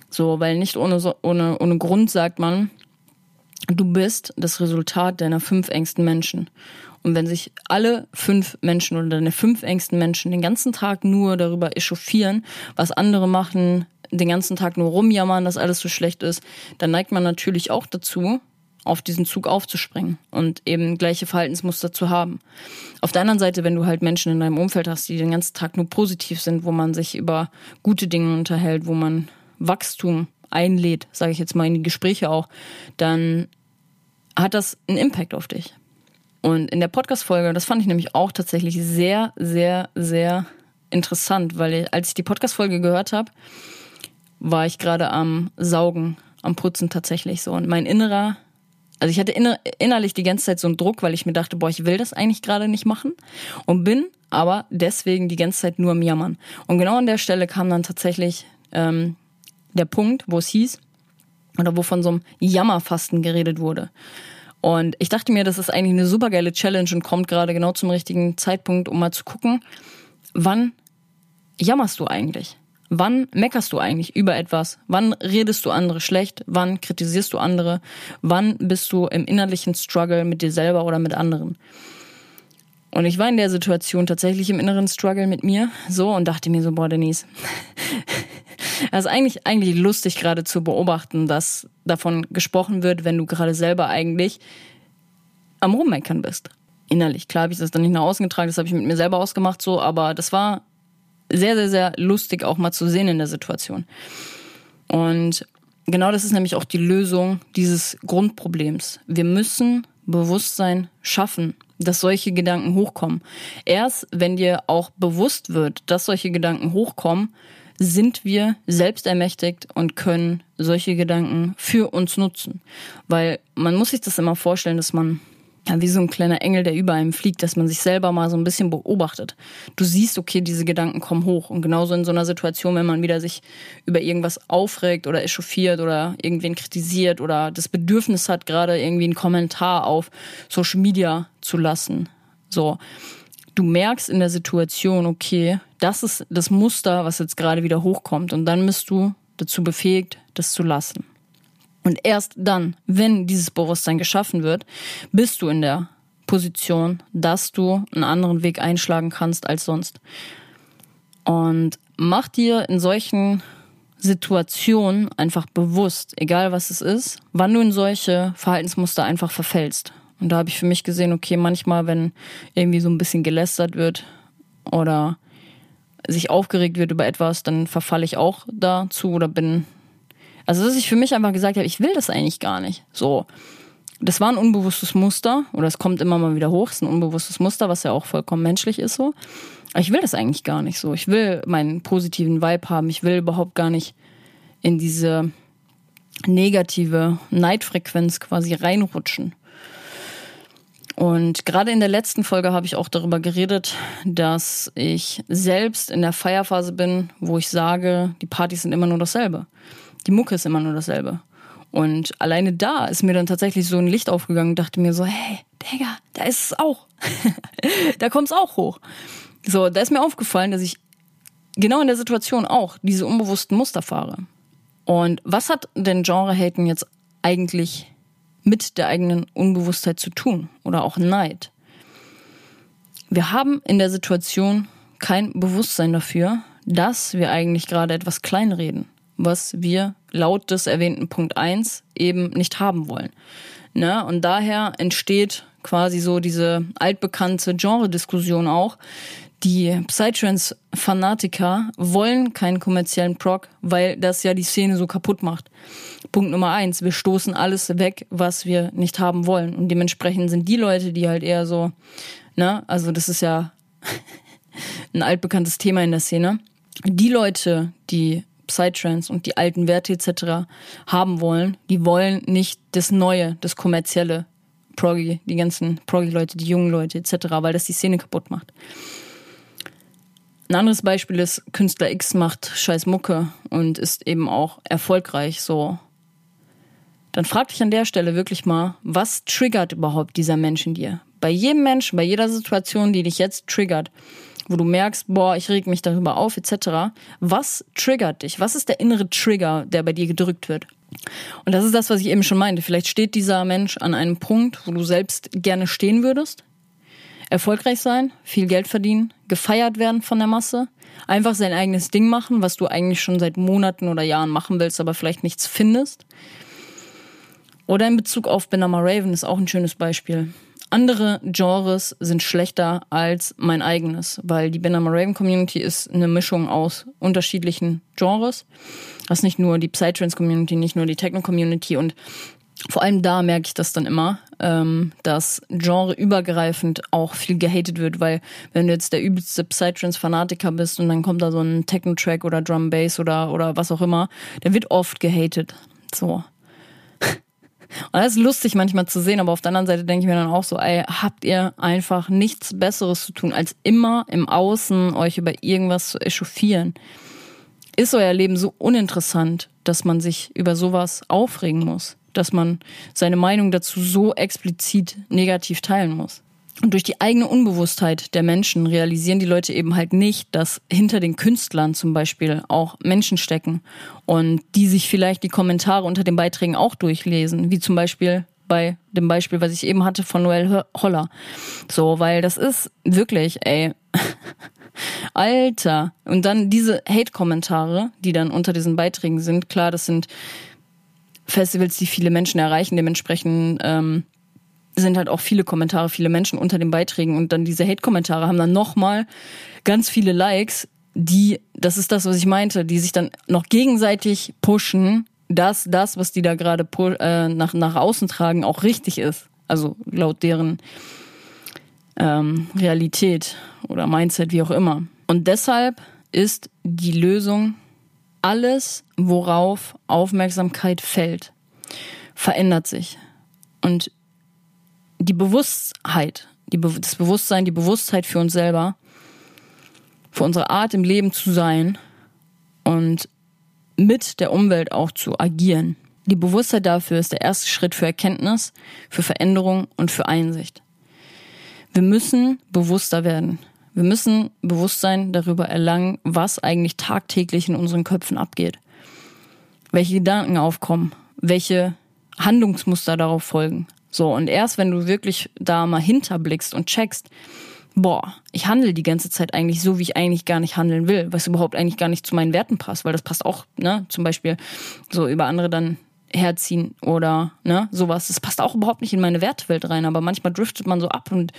So, weil nicht ohne, ohne, ohne Grund sagt man, du bist das Resultat deiner fünf engsten Menschen. Und wenn sich alle fünf Menschen oder deine fünf engsten Menschen den ganzen Tag nur darüber echauffieren, was andere machen, den ganzen Tag nur rumjammern, dass alles so schlecht ist, dann neigt man natürlich auch dazu, auf diesen Zug aufzuspringen und eben gleiche Verhaltensmuster zu haben. Auf der anderen Seite, wenn du halt Menschen in deinem Umfeld hast, die den ganzen Tag nur positiv sind, wo man sich über gute Dinge unterhält, wo man Wachstum einlädt, sage ich jetzt mal in die Gespräche auch, dann hat das einen Impact auf dich. Und in der Podcast-Folge, das fand ich nämlich auch tatsächlich sehr, sehr, sehr interessant, weil als ich die Podcast-Folge gehört habe, war ich gerade am Saugen, am Putzen tatsächlich so. Und mein innerer, also ich hatte inner, innerlich die ganze Zeit so einen Druck, weil ich mir dachte, boah, ich will das eigentlich gerade nicht machen. Und bin aber deswegen die ganze Zeit nur am Jammern. Und genau an der Stelle kam dann tatsächlich ähm, der Punkt, wo es hieß, oder wo von so einem Jammerfasten geredet wurde. Und ich dachte mir, das ist eigentlich eine super geile Challenge und kommt gerade genau zum richtigen Zeitpunkt, um mal zu gucken, wann jammerst du eigentlich? Wann meckerst du eigentlich über etwas? Wann redest du andere schlecht? Wann kritisierst du andere? Wann bist du im innerlichen Struggle mit dir selber oder mit anderen? Und ich war in der Situation tatsächlich im inneren Struggle mit mir so und dachte mir so, boah, Denise, ist eigentlich, eigentlich lustig gerade zu beobachten, dass davon gesprochen wird, wenn du gerade selber eigentlich am Rummeckern bist. Innerlich. Klar habe ich das dann nicht nach außen getragen, das habe ich mit mir selber ausgemacht so, aber das war sehr, sehr, sehr lustig auch mal zu sehen in der Situation. Und genau das ist nämlich auch die Lösung dieses Grundproblems. Wir müssen Bewusstsein schaffen, dass solche Gedanken hochkommen. Erst wenn dir auch bewusst wird, dass solche Gedanken hochkommen, sind wir selbst ermächtigt und können solche Gedanken für uns nutzen. Weil man muss sich das immer vorstellen, dass man wie so ein kleiner Engel, der über einem fliegt, dass man sich selber mal so ein bisschen beobachtet. Du siehst, okay, diese Gedanken kommen hoch. Und genauso in so einer Situation, wenn man wieder sich über irgendwas aufregt oder echauffiert oder irgendwen kritisiert oder das Bedürfnis hat, gerade irgendwie einen Kommentar auf Social Media zu lassen. So. Du merkst in der Situation, okay, das ist das Muster, was jetzt gerade wieder hochkommt. Und dann bist du dazu befähigt, das zu lassen. Und erst dann, wenn dieses Bewusstsein geschaffen wird, bist du in der Position, dass du einen anderen Weg einschlagen kannst als sonst. Und mach dir in solchen Situationen einfach bewusst, egal was es ist, wann du in solche Verhaltensmuster einfach verfällst. Und da habe ich für mich gesehen, okay, manchmal, wenn irgendwie so ein bisschen gelästert wird oder sich aufgeregt wird über etwas, dann verfalle ich auch dazu oder bin also, dass ich für mich einfach gesagt habe, ich will das eigentlich gar nicht. So. Das war ein unbewusstes Muster, oder es kommt immer mal wieder hoch, es ist ein unbewusstes Muster, was ja auch vollkommen menschlich ist so. Aber ich will das eigentlich gar nicht so. Ich will meinen positiven Vibe haben. Ich will überhaupt gar nicht in diese negative Neidfrequenz quasi reinrutschen. Und gerade in der letzten Folge habe ich auch darüber geredet, dass ich selbst in der Feierphase bin, wo ich sage, die Partys sind immer nur dasselbe die Mucke ist immer nur dasselbe. Und alleine da ist mir dann tatsächlich so ein Licht aufgegangen und dachte mir so, hey, Digga, da ist es auch. da kommt es auch hoch. So, da ist mir aufgefallen, dass ich genau in der Situation auch diese unbewussten Muster fahre. Und was hat denn Genre-Haten jetzt eigentlich mit der eigenen Unbewusstheit zu tun oder auch Neid. Wir haben in der Situation kein Bewusstsein dafür, dass wir eigentlich gerade etwas kleinreden, was wir laut des erwähnten Punkt 1 eben nicht haben wollen. Ne? Und daher entsteht quasi so diese altbekannte Genre-Diskussion auch. Die Psytrance-Fanatiker wollen keinen kommerziellen Prog, weil das ja die Szene so kaputt macht. Punkt Nummer eins, wir stoßen alles weg, was wir nicht haben wollen. Und dementsprechend sind die Leute, die halt eher so, ne, also das ist ja ein altbekanntes Thema in der Szene. Die Leute, die Psytrance und die alten Werte etc. haben wollen, die wollen nicht das Neue, das Kommerzielle, Proggy, die ganzen Proggy-Leute, die jungen Leute etc., weil das die Szene kaputt macht. Ein anderes Beispiel ist, Künstler X macht scheiß Mucke und ist eben auch erfolgreich, so. Dann frag dich an der Stelle wirklich mal, was triggert überhaupt dieser Mensch in dir? Bei jedem Menschen, bei jeder Situation, die dich jetzt triggert, wo du merkst, boah, ich reg mich darüber auf, etc. Was triggert dich? Was ist der innere Trigger, der bei dir gedrückt wird? Und das ist das, was ich eben schon meinte. Vielleicht steht dieser Mensch an einem Punkt, wo du selbst gerne stehen würdest. Erfolgreich sein, viel Geld verdienen, gefeiert werden von der Masse, einfach sein eigenes Ding machen, was du eigentlich schon seit Monaten oder Jahren machen willst, aber vielleicht nichts findest. Oder in Bezug auf Benama Raven ist auch ein schönes Beispiel. Andere Genres sind schlechter als mein eigenes, weil die Benama Raven Community ist eine Mischung aus unterschiedlichen Genres. Das ist nicht nur die Psytrance Community, nicht nur die Techno Community und vor allem da merke ich das dann immer, ähm, dass genreübergreifend auch viel gehatet wird, weil wenn du jetzt der übelste Psytrance-Fanatiker bist und dann kommt da so ein Techno-Track oder Drum Bass oder, oder was auch immer, der wird oft gehatet. So. Und das ist lustig manchmal zu sehen, aber auf der anderen Seite denke ich mir dann auch so, ey, habt ihr einfach nichts Besseres zu tun, als immer im Außen euch über irgendwas zu echauffieren? Ist euer Leben so uninteressant, dass man sich über sowas aufregen muss? Dass man seine Meinung dazu so explizit negativ teilen muss? Und durch die eigene Unbewusstheit der Menschen realisieren die Leute eben halt nicht, dass hinter den Künstlern zum Beispiel auch Menschen stecken und die sich vielleicht die Kommentare unter den Beiträgen auch durchlesen, wie zum Beispiel bei dem Beispiel, was ich eben hatte von Noel Holler. So, weil das ist wirklich, ey, Alter. Und dann diese Hate-Kommentare, die dann unter diesen Beiträgen sind, klar, das sind Festivals, die viele Menschen erreichen, dementsprechend ähm, sind halt auch viele Kommentare, viele Menschen unter den Beiträgen und dann diese Hate-Kommentare haben dann nochmal ganz viele Likes, die, das ist das, was ich meinte, die sich dann noch gegenseitig pushen, dass das, was die da gerade äh, nach, nach außen tragen, auch richtig ist. Also laut deren ähm, Realität oder Mindset, wie auch immer. Und deshalb ist die Lösung alles, worauf Aufmerksamkeit fällt, verändert sich. Und die Bewusstheit, die Be das Bewusstsein, die Bewusstheit für uns selber, für unsere Art im Leben zu sein und mit der Umwelt auch zu agieren. Die Bewusstheit dafür ist der erste Schritt für Erkenntnis, für Veränderung und für Einsicht. Wir müssen bewusster werden. Wir müssen Bewusstsein darüber erlangen, was eigentlich tagtäglich in unseren Köpfen abgeht. Welche Gedanken aufkommen, welche Handlungsmuster darauf folgen. So, und erst wenn du wirklich da mal hinterblickst und checkst, boah, ich handle die ganze Zeit eigentlich so, wie ich eigentlich gar nicht handeln will, was überhaupt eigentlich gar nicht zu meinen Werten passt, weil das passt auch, ne, zum Beispiel so über andere dann herziehen oder ne, sowas. Das passt auch überhaupt nicht in meine Wertewelt rein, aber manchmal driftet man so ab und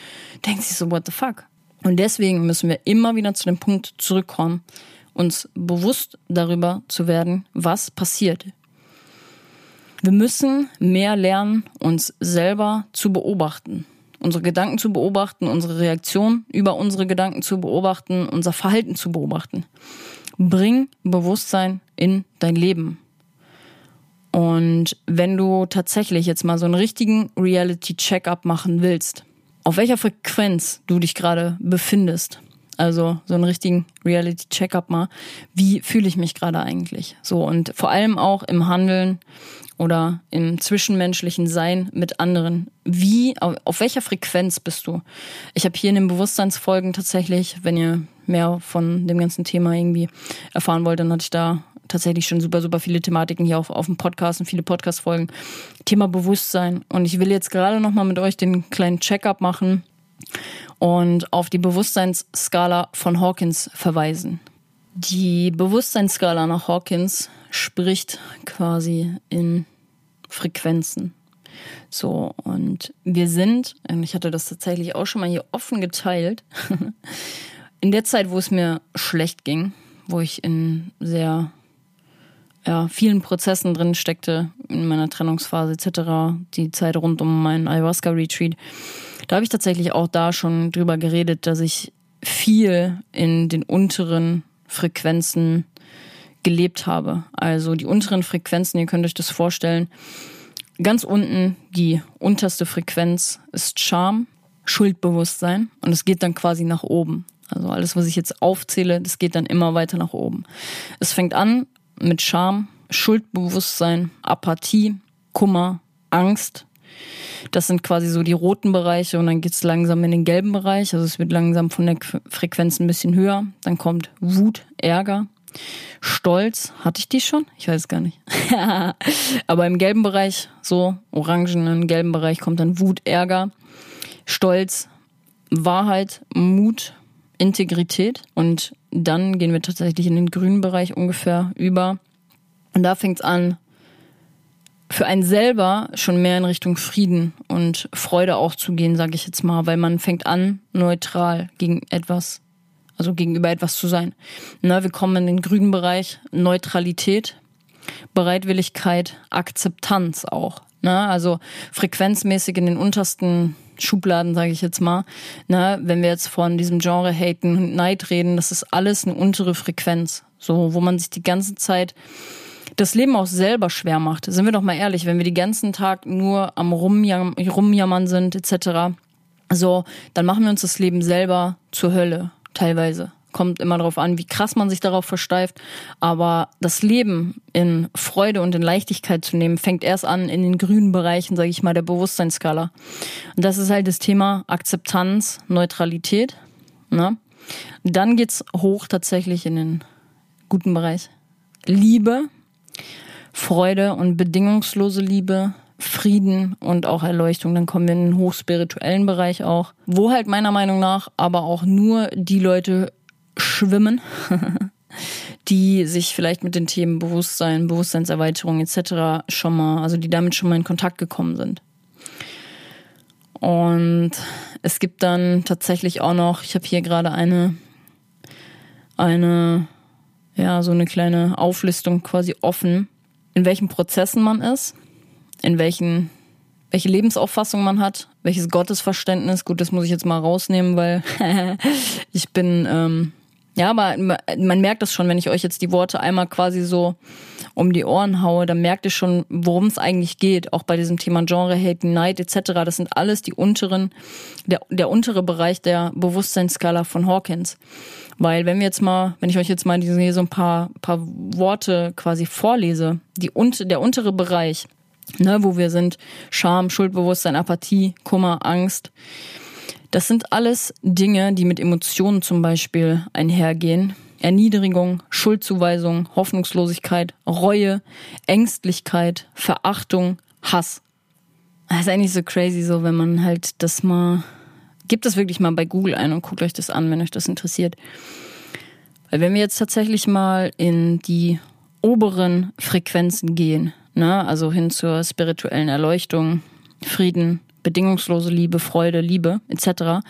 denkt sich so, what the fuck? Und deswegen müssen wir immer wieder zu dem Punkt zurückkommen, uns bewusst darüber zu werden, was passiert. Wir müssen mehr lernen, uns selber zu beobachten, unsere Gedanken zu beobachten, unsere Reaktion über unsere Gedanken zu beobachten, unser Verhalten zu beobachten. Bring Bewusstsein in dein Leben. Und wenn du tatsächlich jetzt mal so einen richtigen Reality-Check-up machen willst, auf welcher Frequenz du dich gerade befindest, also so einen richtigen Reality-Check-up mal, wie fühle ich mich gerade eigentlich? So und vor allem auch im Handeln oder im zwischenmenschlichen Sein mit anderen. Wie, auf, auf welcher Frequenz bist du? Ich habe hier in den Bewusstseinsfolgen tatsächlich, wenn ihr mehr von dem ganzen Thema irgendwie erfahren wollt, dann hatte ich da tatsächlich schon super, super viele Thematiken hier auf, auf dem Podcast und viele Podcast-Folgen. Thema Bewusstsein. Und ich will jetzt gerade nochmal mit euch den kleinen Check-up machen und auf die Bewusstseinsskala von Hawkins verweisen. Die Bewusstseinsskala nach Hawkins spricht quasi in Frequenzen. So, und wir sind, und ich hatte das tatsächlich auch schon mal hier offen geteilt, in der Zeit, wo es mir schlecht ging, wo ich in sehr ja, vielen Prozessen drin steckte, in meiner Trennungsphase etc., die Zeit rund um meinen Ayahuasca-Retreat, da habe ich tatsächlich auch da schon drüber geredet, dass ich viel in den unteren Frequenzen gelebt habe. Also die unteren Frequenzen, ihr könnt euch das vorstellen, ganz unten die unterste Frequenz ist Scham, Schuldbewusstsein und es geht dann quasi nach oben. Also alles, was ich jetzt aufzähle, das geht dann immer weiter nach oben. Es fängt an mit Scham, Schuldbewusstsein, Apathie, Kummer, Angst. Das sind quasi so die roten Bereiche und dann geht's langsam in den gelben Bereich. Also es wird langsam von der Frequenz ein bisschen höher. Dann kommt Wut, Ärger, Stolz. Hatte ich die schon? Ich weiß gar nicht. Aber im gelben Bereich, so orangenen gelben Bereich kommt dann Wut, Ärger, Stolz, Wahrheit, Mut, Integrität und dann gehen wir tatsächlich in den grünen Bereich ungefähr über. Und da fängt es an, für einen selber schon mehr in Richtung Frieden und Freude auch zu gehen, sage ich jetzt mal, weil man fängt an, neutral gegen etwas, also gegenüber etwas zu sein. Na, wir kommen in den grünen Bereich, Neutralität, Bereitwilligkeit, Akzeptanz auch. Na, also frequenzmäßig in den untersten Schubladen, sage ich jetzt mal. Na, wenn wir jetzt von diesem Genre Haten und Neid reden, das ist alles eine untere Frequenz. So, wo man sich die ganze Zeit das Leben auch selber schwer macht. Sind wir doch mal ehrlich, wenn wir die ganzen Tag nur am Rumjam Rumjammern sind, etc., so, dann machen wir uns das Leben selber zur Hölle, teilweise. Kommt immer darauf an, wie krass man sich darauf versteift. Aber das Leben in Freude und in Leichtigkeit zu nehmen, fängt erst an in den grünen Bereichen, sage ich mal, der Bewusstseinsskala. Und das ist halt das Thema Akzeptanz, Neutralität. Ne? Dann geht's hoch tatsächlich in den guten Bereich. Liebe, Freude und bedingungslose Liebe, Frieden und auch Erleuchtung. Dann kommen wir in den hochspirituellen Bereich auch, wo halt meiner Meinung nach aber auch nur die Leute schwimmen, die sich vielleicht mit den Themen Bewusstsein, Bewusstseinserweiterung etc. schon mal, also die damit schon mal in Kontakt gekommen sind. Und es gibt dann tatsächlich auch noch, ich habe hier gerade eine, eine, ja, so eine kleine Auflistung quasi offen, in welchen Prozessen man ist, in welchen, welche Lebensauffassung man hat, welches Gottesverständnis. Gut, das muss ich jetzt mal rausnehmen, weil ich bin, ähm, ja, aber man merkt das schon, wenn ich euch jetzt die Worte einmal quasi so um die Ohren haue, dann merkt ihr schon, worum es eigentlich geht. Auch bei diesem Thema Genre, Hate, Night etc. Das sind alles die unteren, der, der untere Bereich der Bewusstseinsskala von Hawkins. Weil wenn wir jetzt mal, wenn ich euch jetzt mal diese, so ein paar, paar Worte quasi vorlese, die, der untere Bereich, ne, wo wir sind, Scham, Schuldbewusstsein, Apathie, Kummer, Angst, das sind alles Dinge, die mit Emotionen zum Beispiel einhergehen. Erniedrigung, Schuldzuweisung, Hoffnungslosigkeit, Reue, Ängstlichkeit, Verachtung, Hass. Das ist eigentlich so crazy, so wenn man halt das mal Gebt das wirklich mal bei Google ein und guckt euch das an, wenn euch das interessiert. Weil wenn wir jetzt tatsächlich mal in die oberen Frequenzen gehen, ne, also hin zur spirituellen Erleuchtung, Frieden, bedingungslose Liebe, Freude, Liebe etc.,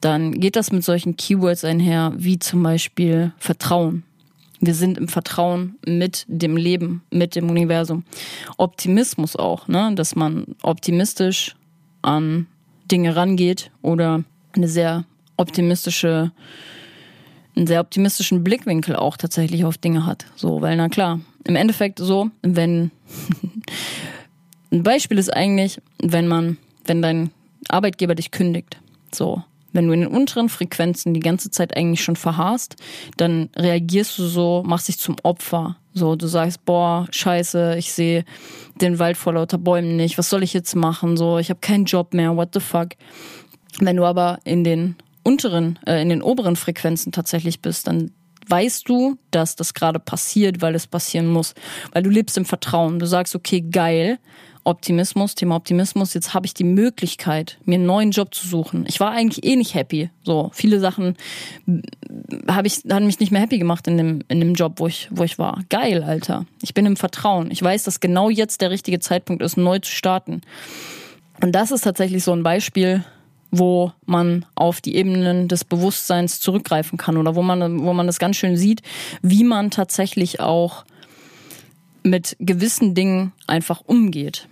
dann geht das mit solchen Keywords einher, wie zum Beispiel Vertrauen. Wir sind im Vertrauen mit dem Leben, mit dem Universum. Optimismus auch, ne? dass man optimistisch an Dinge rangeht oder eine sehr optimistische, einen sehr optimistischen Blickwinkel auch tatsächlich auf Dinge hat. So, weil na klar, im Endeffekt so, wenn ein Beispiel ist eigentlich, wenn man, wenn dein Arbeitgeber dich kündigt, so, wenn du in den unteren Frequenzen die ganze Zeit eigentlich schon verharrst, dann reagierst du so, machst dich zum Opfer. So, du sagst, boah, scheiße, ich sehe den Wald vor lauter Bäumen nicht, was soll ich jetzt machen? So, ich habe keinen Job mehr, what the fuck? Wenn du aber in den unteren, äh, in den oberen Frequenzen tatsächlich bist, dann weißt du, dass das gerade passiert, weil es passieren muss. Weil du lebst im Vertrauen. Du sagst, okay, geil, Optimismus, Thema Optimismus, jetzt habe ich die Möglichkeit, mir einen neuen Job zu suchen. Ich war eigentlich eh nicht happy. So, viele Sachen habe ich, haben mich nicht mehr happy gemacht in dem, in dem Job, wo ich, wo ich war. Geil, Alter. Ich bin im Vertrauen. Ich weiß, dass genau jetzt der richtige Zeitpunkt ist, neu zu starten. Und das ist tatsächlich so ein Beispiel, wo man auf die Ebenen des Bewusstseins zurückgreifen kann oder wo man, wo man das ganz schön sieht, wie man tatsächlich auch mit gewissen Dingen einfach umgeht.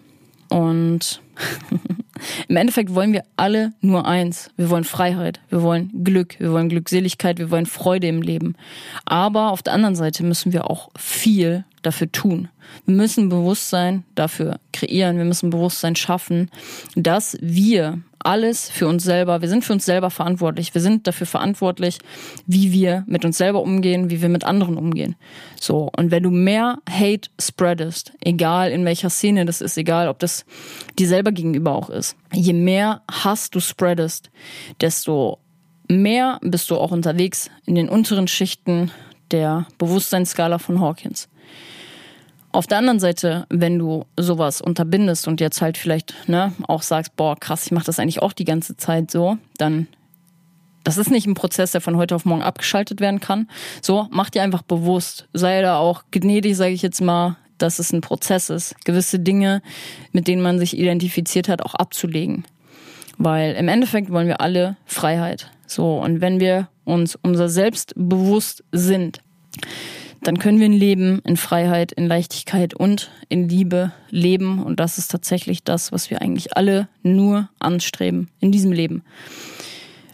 Und im Endeffekt wollen wir alle nur eins. Wir wollen Freiheit, wir wollen Glück, wir wollen Glückseligkeit, wir wollen Freude im Leben. Aber auf der anderen Seite müssen wir auch viel dafür tun. Wir müssen Bewusstsein dafür kreieren, wir müssen Bewusstsein schaffen, dass wir alles für uns selber. Wir sind für uns selber verantwortlich. Wir sind dafür verantwortlich, wie wir mit uns selber umgehen, wie wir mit anderen umgehen. So. Und wenn du mehr Hate spreadest, egal in welcher Szene das ist, egal ob das dir selber gegenüber auch ist, je mehr Hass du spreadest, desto mehr bist du auch unterwegs in den unteren Schichten der Bewusstseinsskala von Hawkins. Auf der anderen Seite, wenn du sowas unterbindest und jetzt halt vielleicht ne, auch sagst, boah, krass, ich mache das eigentlich auch die ganze Zeit so, dann das ist nicht ein Prozess, der von heute auf morgen abgeschaltet werden kann. So, mach dir einfach bewusst, sei da auch gnädig, sage ich jetzt mal, dass es ein Prozess ist, gewisse Dinge, mit denen man sich identifiziert hat, auch abzulegen. Weil im Endeffekt wollen wir alle Freiheit. So, und wenn wir uns unser Selbst bewusst sind, dann können wir ein Leben in Freiheit, in Leichtigkeit und in Liebe leben. Und das ist tatsächlich das, was wir eigentlich alle nur anstreben in diesem Leben.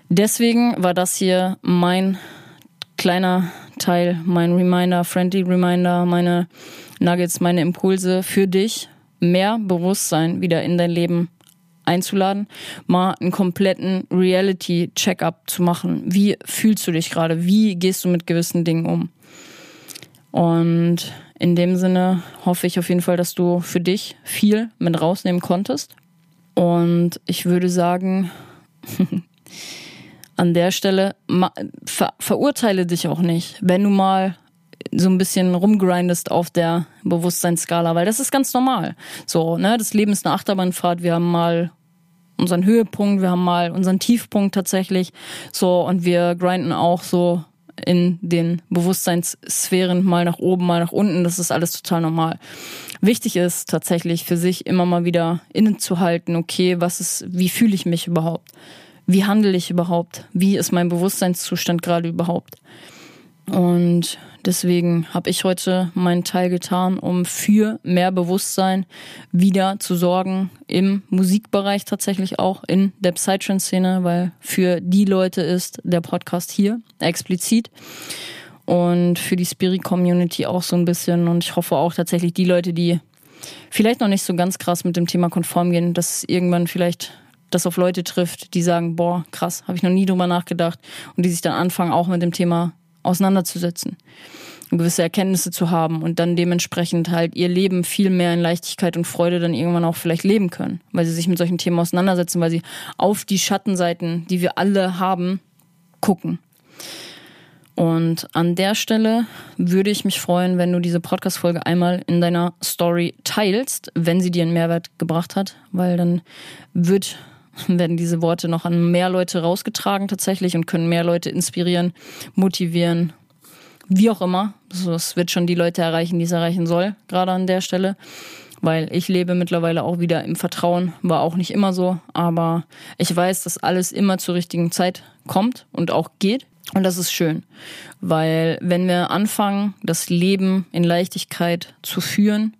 Deswegen war das hier mein kleiner Teil, mein Reminder, Friendly Reminder, meine Nuggets, meine Impulse für dich, mehr Bewusstsein wieder in dein Leben einzuladen, mal einen kompletten Reality-Check-up zu machen. Wie fühlst du dich gerade? Wie gehst du mit gewissen Dingen um? Und in dem Sinne hoffe ich auf jeden Fall, dass du für dich viel mit rausnehmen konntest. Und ich würde sagen, an der Stelle ver verurteile dich auch nicht, wenn du mal so ein bisschen rumgrindest auf der Bewusstseinsskala, weil das ist ganz normal. So, ne, das Leben ist eine Achterbahnfahrt. Wir haben mal unseren Höhepunkt, wir haben mal unseren Tiefpunkt tatsächlich. So, und wir grinden auch so in den Bewusstseinssphären mal nach oben, mal nach unten. Das ist alles total normal. Wichtig ist tatsächlich für sich immer mal wieder innezuhalten, okay, was ist, wie fühle ich mich überhaupt? Wie handle ich überhaupt? Wie ist mein Bewusstseinszustand gerade überhaupt? Und deswegen habe ich heute meinen Teil getan, um für mehr Bewusstsein wieder zu sorgen im Musikbereich tatsächlich auch in der Psytrance-Szene, weil für die Leute ist der Podcast hier explizit und für die Spirit-Community auch so ein bisschen. Und ich hoffe auch tatsächlich die Leute, die vielleicht noch nicht so ganz krass mit dem Thema konform gehen, dass irgendwann vielleicht das auf Leute trifft, die sagen, boah, krass, habe ich noch nie drüber nachgedacht und die sich dann anfangen, auch mit dem Thema auseinanderzusetzen gewisse Erkenntnisse zu haben und dann dementsprechend halt ihr Leben viel mehr in Leichtigkeit und Freude dann irgendwann auch vielleicht leben können, weil sie sich mit solchen Themen auseinandersetzen, weil sie auf die Schattenseiten, die wir alle haben, gucken. Und an der Stelle würde ich mich freuen, wenn du diese Podcast-Folge einmal in deiner Story teilst, wenn sie dir einen Mehrwert gebracht hat, weil dann wird werden diese Worte noch an mehr Leute rausgetragen tatsächlich und können mehr Leute inspirieren, motivieren, wie auch immer. Es wird schon die Leute erreichen, die es erreichen soll, gerade an der Stelle. Weil ich lebe mittlerweile auch wieder im Vertrauen, war auch nicht immer so, aber ich weiß, dass alles immer zur richtigen Zeit kommt und auch geht. Und das ist schön, weil wenn wir anfangen, das Leben in Leichtigkeit zu führen,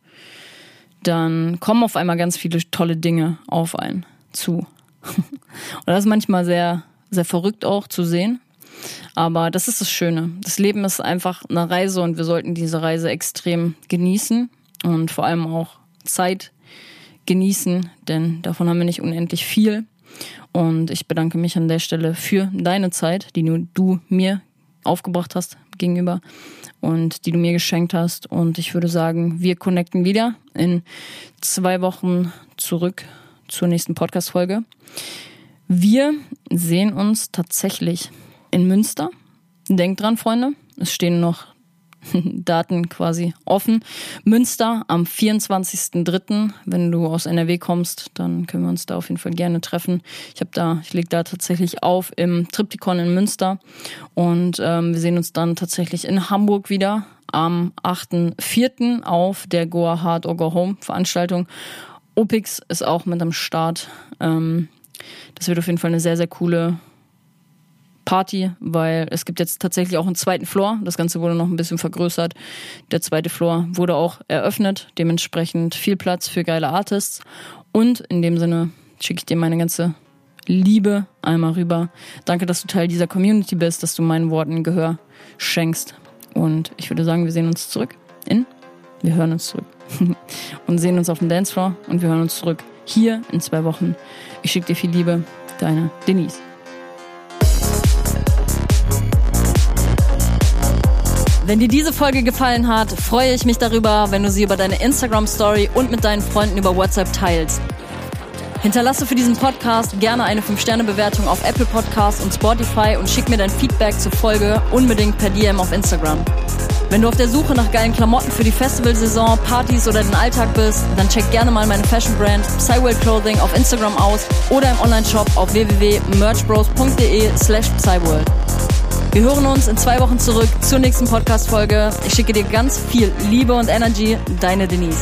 dann kommen auf einmal ganz viele tolle Dinge auf einen zu. Und das ist manchmal sehr, sehr verrückt auch zu sehen. Aber das ist das Schöne. Das Leben ist einfach eine Reise und wir sollten diese Reise extrem genießen und vor allem auch Zeit genießen, denn davon haben wir nicht unendlich viel. Und ich bedanke mich an der Stelle für deine Zeit, die du mir aufgebracht hast gegenüber und die du mir geschenkt hast. Und ich würde sagen, wir connecten wieder in zwei Wochen zurück zur nächsten Podcast-Folge. Wir sehen uns tatsächlich in Münster. Denkt dran, Freunde, es stehen noch Daten quasi offen. Münster am 24.03. Wenn du aus NRW kommst, dann können wir uns da auf jeden Fall gerne treffen. Ich habe da, ich lege da tatsächlich auf im Triptychon in Münster und ähm, wir sehen uns dann tatsächlich in Hamburg wieder am 8.04. auf der Goa Hard or Go Home Veranstaltung. Opix ist auch mit am Start. Ähm, das wird auf jeden Fall eine sehr, sehr coole Party, weil es gibt jetzt tatsächlich auch einen zweiten Floor. Das Ganze wurde noch ein bisschen vergrößert. Der zweite Floor wurde auch eröffnet, dementsprechend viel Platz für geile Artists. Und in dem Sinne schicke ich dir meine ganze Liebe einmal rüber. Danke, dass du Teil dieser Community bist, dass du meinen Worten Gehör schenkst. Und ich würde sagen, wir sehen uns zurück in, wir hören uns zurück und sehen uns auf dem Dancefloor und wir hören uns zurück hier in zwei Wochen. Ich schicke dir viel Liebe, deine Denise. Wenn dir diese Folge gefallen hat, freue ich mich darüber, wenn du sie über deine Instagram Story und mit deinen Freunden über WhatsApp teilst. Hinterlasse für diesen Podcast gerne eine 5-Sterne-Bewertung auf Apple Podcasts und Spotify und schick mir dein Feedback zur Folge unbedingt per DM auf Instagram. Wenn du auf der Suche nach geilen Klamotten für die Festivalsaison, Partys oder den Alltag bist, dann check gerne mal meine Fashion Brand Psyworld Clothing auf Instagram aus oder im Online-Shop auf www.merchbros.de slash Psyworld. Wir hören uns in zwei Wochen zurück zur nächsten Podcast-Folge. Ich schicke dir ganz viel Liebe und Energy. Deine Denise.